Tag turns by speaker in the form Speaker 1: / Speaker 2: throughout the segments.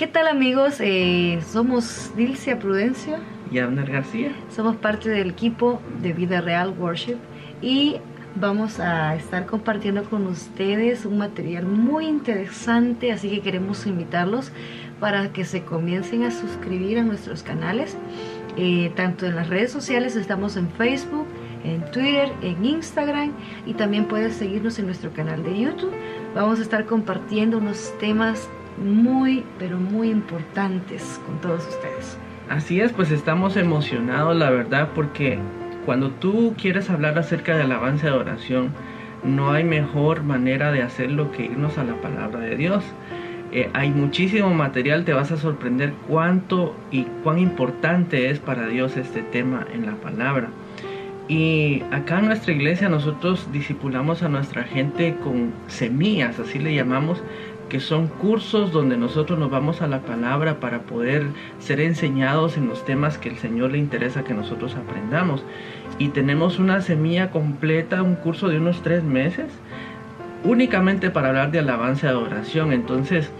Speaker 1: ¿Qué tal amigos? Eh, somos Dilcia Prudencio
Speaker 2: y Abner García.
Speaker 1: Somos parte del equipo de Vida Real Worship y vamos a estar compartiendo con ustedes un material muy interesante, así que queremos invitarlos para que se comiencen a suscribir a nuestros canales, eh, tanto en las redes sociales, estamos en Facebook, en Twitter, en Instagram y también puedes seguirnos en nuestro canal de YouTube. Vamos a estar compartiendo unos temas muy, pero muy importantes con todos ustedes.
Speaker 2: Así es, pues estamos emocionados, la verdad, porque cuando tú quieres hablar acerca de alabanza y adoración, no hay mejor manera de hacerlo que irnos a la palabra de Dios. Eh, hay muchísimo material, te vas a sorprender cuánto y cuán importante es para Dios este tema en la palabra. Y acá en nuestra iglesia nosotros discipulamos a nuestra gente con semillas, así le llamamos, que son cursos donde nosotros nos vamos a la palabra para poder ser enseñados en los temas que el Señor le interesa que nosotros aprendamos. Y tenemos una semilla completa, un curso de unos tres meses, únicamente para hablar de alabanza y adoración. Entonces,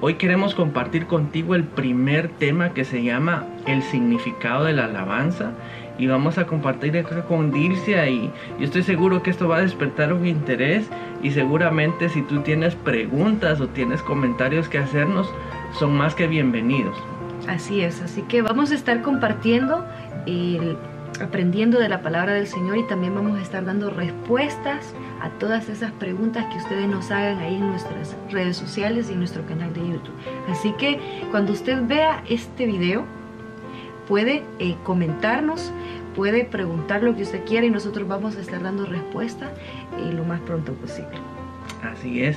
Speaker 2: hoy queremos compartir contigo el primer tema que se llama el significado de la alabanza y vamos a compartir acá con Dircia y yo estoy seguro que esto va a despertar un interés y seguramente si tú tienes preguntas o tienes comentarios que hacernos son más que bienvenidos.
Speaker 1: Así es, así que vamos a estar compartiendo el aprendiendo de la palabra del Señor y también vamos a estar dando respuestas a todas esas preguntas que ustedes nos hagan ahí en nuestras redes sociales y en nuestro canal de YouTube. Así que cuando usted vea este video, puede eh, comentarnos, puede preguntar lo que usted quiera y nosotros vamos a estar dando respuesta eh, lo más pronto posible.
Speaker 2: Así es.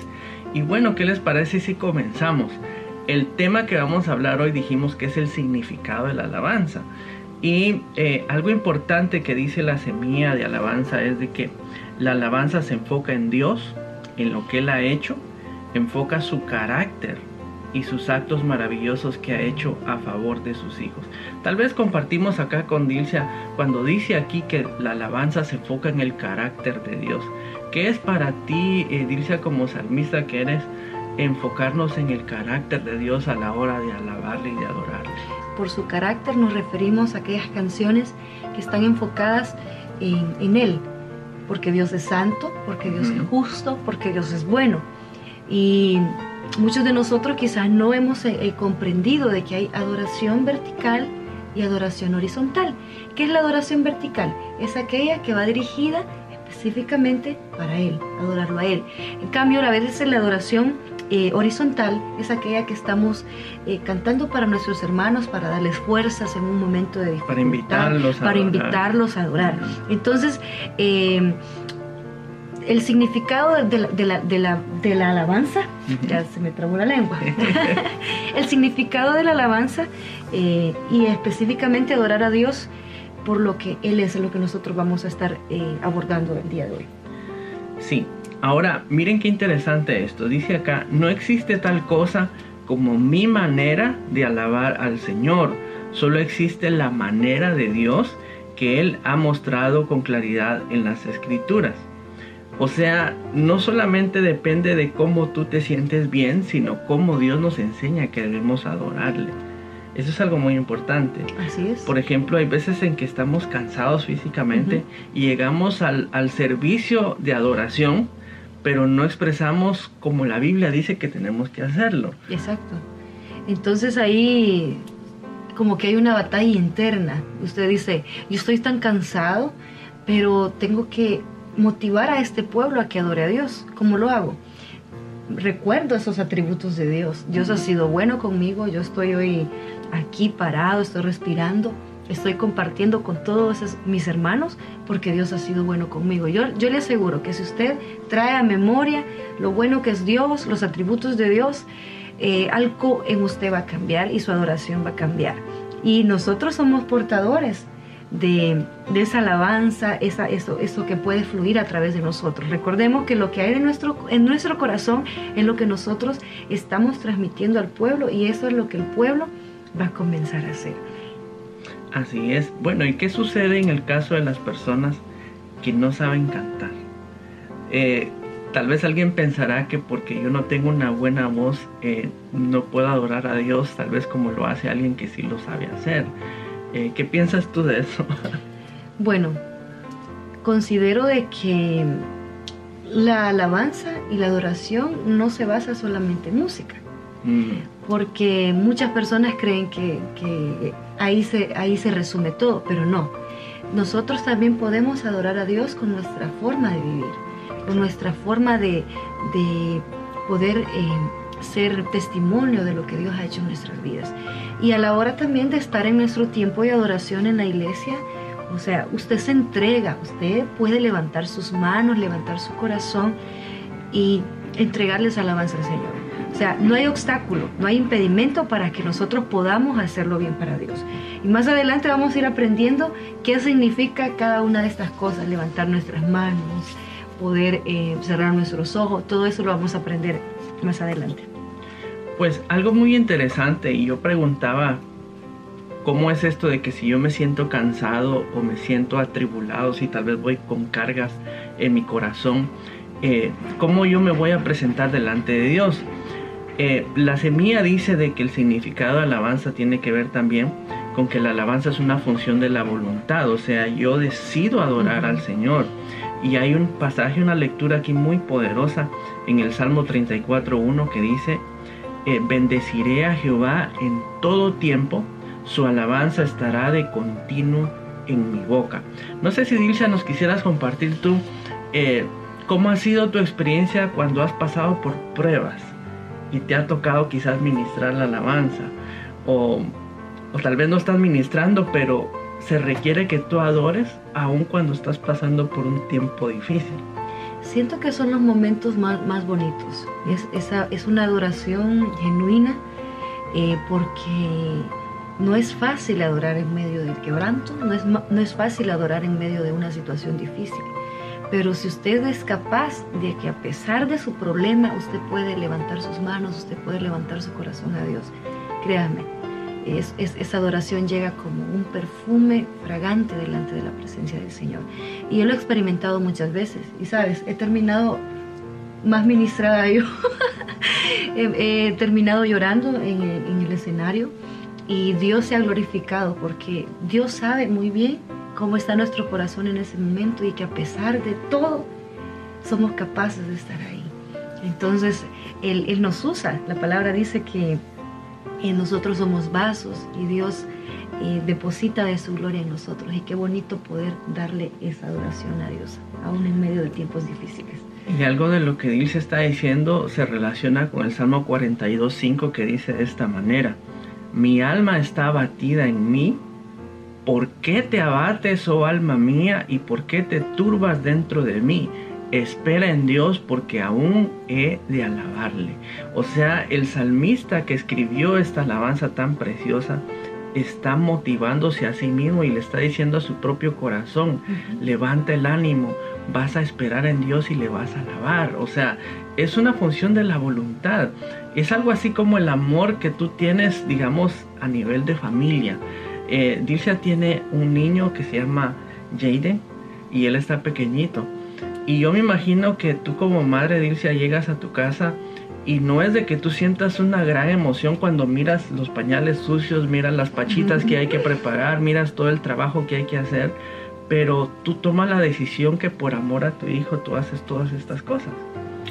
Speaker 2: Y bueno, ¿qué les parece si comenzamos? El tema que vamos a hablar hoy dijimos que es el significado de la alabanza. Y eh, algo importante que dice la semilla de alabanza es de que la alabanza se enfoca en Dios, en lo que Él ha hecho, enfoca su carácter, y sus actos maravillosos que ha hecho a favor de sus hijos. Tal vez compartimos acá con Dilcia cuando dice aquí que la alabanza se enfoca en el carácter de Dios. ¿Qué es para ti, eh, Dilcia, como salmista que eres, enfocarnos en el carácter de Dios a la hora de alabarle y de adorarle?
Speaker 1: Por su carácter nos referimos a aquellas canciones que están enfocadas en, Él, porque Dios es santo, porque Dios es justo, porque Dios es bueno. Y muchos de nosotros quizás no hemos eh, eh, comprendido de que hay adoración vertical y adoración horizontal. ¿Qué es la adoración vertical? Es aquella que va dirigida específicamente para Él, adorarlo a Él. En cambio, a veces la adoración eh, horizontal es aquella que estamos cantando para nuestros hermanos, para darles fuerzas en un momento de dificultad,
Speaker 2: para invitarlos
Speaker 1: a, para adorar. Invitarlos a adorar. Entonces, el significado de la, de la, de la, alabanza, ya se me trabó la lengua, el significado de la alabanza eh, y específicamente adorar a Dios por lo que Él es, lo que nosotros vamos a estar eh, abordando el día de hoy.
Speaker 2: Sí, ahora miren qué interesante esto, dice acá, no existe tal cosa como mi manera de alabar al Señor, solo existe la manera de Dios que Él ha mostrado con claridad en las escrituras. O sea, no solamente depende de cómo tú te sientes bien, sino cómo Dios nos enseña que debemos adorarle. Eso es algo muy importante.
Speaker 1: Así es.
Speaker 2: Por ejemplo, hay veces en que estamos cansados físicamente y llegamos al, al, servicio de adoración, pero no expresamos como la Biblia dice que tenemos que hacerlo.
Speaker 1: Exacto. Entonces ahí como que hay una batalla interna. Usted dice, yo estoy tan cansado, pero tengo que motivar a este pueblo a que adore a Dios. ¿Cómo lo hago? Recuerdo esos atributos de Dios. Dios ha sido bueno conmigo, yo estoy hoy aquí parado, estoy respirando, estoy compartiendo con todos mis hermanos porque Dios ha sido bueno conmigo. Yo, yo le aseguro que si usted trae a memoria lo bueno que es Dios, los atributos de Dios, eh, algo en usted va a cambiar y su adoración va a cambiar. Y nosotros somos portadores de, esa alabanza, esa, eso, eso que puede fluir a través de nosotros. Recordemos que lo que hay en nuestro, en nuestro corazón es lo que nosotros estamos transmitiendo al pueblo y eso es lo que el pueblo va a comenzar a hacer.
Speaker 2: Así es. Bueno, ¿y qué sucede en el caso de las personas que no saben cantar? Eh, tal vez alguien pensará que porque yo no tengo una buena voz eh, no puedo adorar a Dios, tal vez como lo hace alguien que sí lo sabe hacer. Eh, ¿Qué piensas tú de eso?
Speaker 1: bueno, considero de que la alabanza y la adoración no se basa solamente en música. Mm. Porque muchas personas creen que, ahí, se, ahí se resume todo, pero no. Nosotros también podemos adorar a Dios con nuestra forma de vivir, con nuestra forma de, poder eh, ser testimonio de lo que Dios ha hecho en nuestras vidas. Y a la hora también de estar en nuestro tiempo de adoración en la iglesia, o sea, usted se entrega, usted puede levantar sus manos, levantar su corazón y entregarles alabanza al Señor. O sea, no hay obstáculo, no hay impedimento para que nosotros podamos hacerlo bien para Dios. Y más adelante vamos a ir aprendiendo qué significa cada una de estas cosas, levantar nuestras manos, poder eh, cerrar nuestros ojos, todo eso lo vamos a aprender más adelante.
Speaker 2: Pues algo muy interesante y yo preguntaba ¿Cómo es esto de que si yo me siento cansado o me siento atribulado, si tal vez voy con cargas en mi corazón, eh, cómo yo me voy a presentar delante de Dios? Eh, la semilla dice de que el significado de alabanza tiene que ver también con que la alabanza es una función de la voluntad, o sea, yo decido adorar al Señor. Y hay un pasaje, una lectura aquí muy poderosa en el Salmo 34.1 que dice, eh, bendeciré a Jehová en todo tiempo su alabanza estará de continuo en mi boca. No sé si Dilcia nos quisieras compartir tú eh, cómo ha sido tu experiencia cuando has pasado por pruebas y te ha tocado quizás ministrar la alabanza o, o tal vez no estás ministrando pero se requiere que tú adores aun cuando estás pasando por un tiempo difícil.
Speaker 1: Siento que son los momentos más, más bonitos. Es, es una adoración genuina eh, porque no es fácil adorar en medio del quebranto, no es, no es fácil adorar en medio de una situación difícil. Pero si usted es capaz de que a pesar de su problema usted puede levantar sus manos, usted puede levantar su corazón a Dios, créame, es, esa adoración llega como un perfume fragante delante de la presencia del Señor. Y yo lo he experimentado muchas veces. Y sabes, he terminado más ministrada yo. he, terminado llorando en el escenario y Dios se ha glorificado porque Dios sabe muy bien cómo está nuestro corazón en ese momento y que a pesar de todo somos capaces de estar ahí. Entonces, Él, nos usa. La palabra dice que nosotros somos vasos y Dios eh, deposita de su gloria en nosotros. Y qué bonito poder darle esa adoración a Dios, aún en medio de tiempos difíciles.
Speaker 2: Y algo de lo que Dios está diciendo se relaciona con el Salmo 42.5 que dice de esta manera mi alma está abatida en mí. ¿Por qué te abates, oh alma mía, y por qué te turbas dentro de mí? Espera en Dios porque aún he de alabarle. O sea, el salmista que escribió esta alabanza tan preciosa está motivándose a sí mismo y le está diciendo a su propio corazón, levanta el ánimo, vas a esperar en Dios y le vas a alabar. O sea, es una función de la voluntad. Es algo así como el amor que tú tienes, digamos, a nivel de familia. Eh, Dilcia tiene un niño que se llama Jaden y él está pequeñito. Y yo me imagino que tú como madre, Dilcia, llegas a tu casa y no es de que tú sientas una gran emoción cuando miras los pañales sucios, miras las pachitas que hay que preparar, miras todo el trabajo que hay que hacer, pero tú tomas la decisión que por amor a tu hijo tú haces todas estas cosas.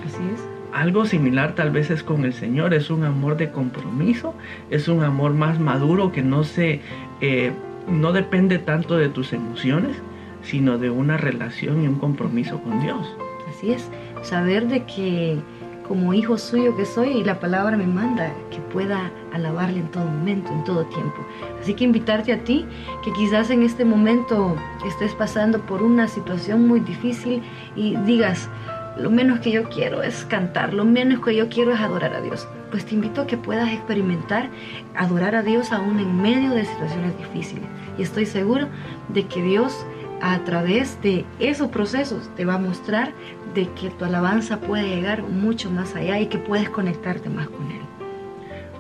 Speaker 1: Así es.
Speaker 2: Algo similar tal vez es con el Señor, es un amor de compromiso, es un amor más maduro que no se, eh, no depende tanto de tus emociones, sino de una relación y un compromiso con Dios.
Speaker 1: Así es, saber de que como hijo suyo que soy y la palabra me manda que pueda alabarle en todo momento, en todo tiempo. Así que invitarte a ti que quizás en este momento estés pasando por una situación muy difícil y digas, lo menos que yo quiero es cantar, lo menos que yo quiero es adorar a Dios. Pues te invito a que puedas experimentar adorar a Dios aún en medio de situaciones difíciles. Y estoy seguro de que Dios a través de esos procesos te va a mostrar de que tu alabanza puede llegar mucho más allá y que puedes conectarte más con Él.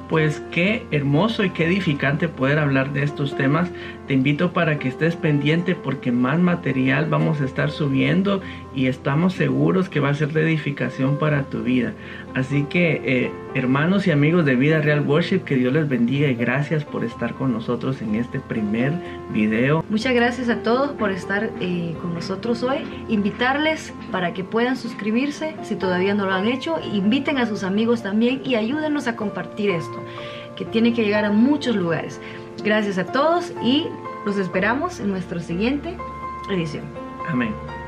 Speaker 2: pues qué hermoso y qué edificante poder hablar de estos temas. Te invito para que estés pendiente porque más material vamos a estar subiendo y estamos seguros que va a ser de edificación para tu vida. Así que eh, hermanos y amigos de Vida Real Worship, que Dios les bendiga y gracias por estar con nosotros en este primer video.
Speaker 1: Muchas gracias a todos por estar eh, con nosotros hoy. Invitarles para que puedan suscribirse si todavía no lo han hecho. Inviten a sus amigos también y ayúdenos a compartir esto que tiene que llegar a muchos lugares. Gracias a todos y los esperamos en nuestra siguiente edición.
Speaker 2: Amén.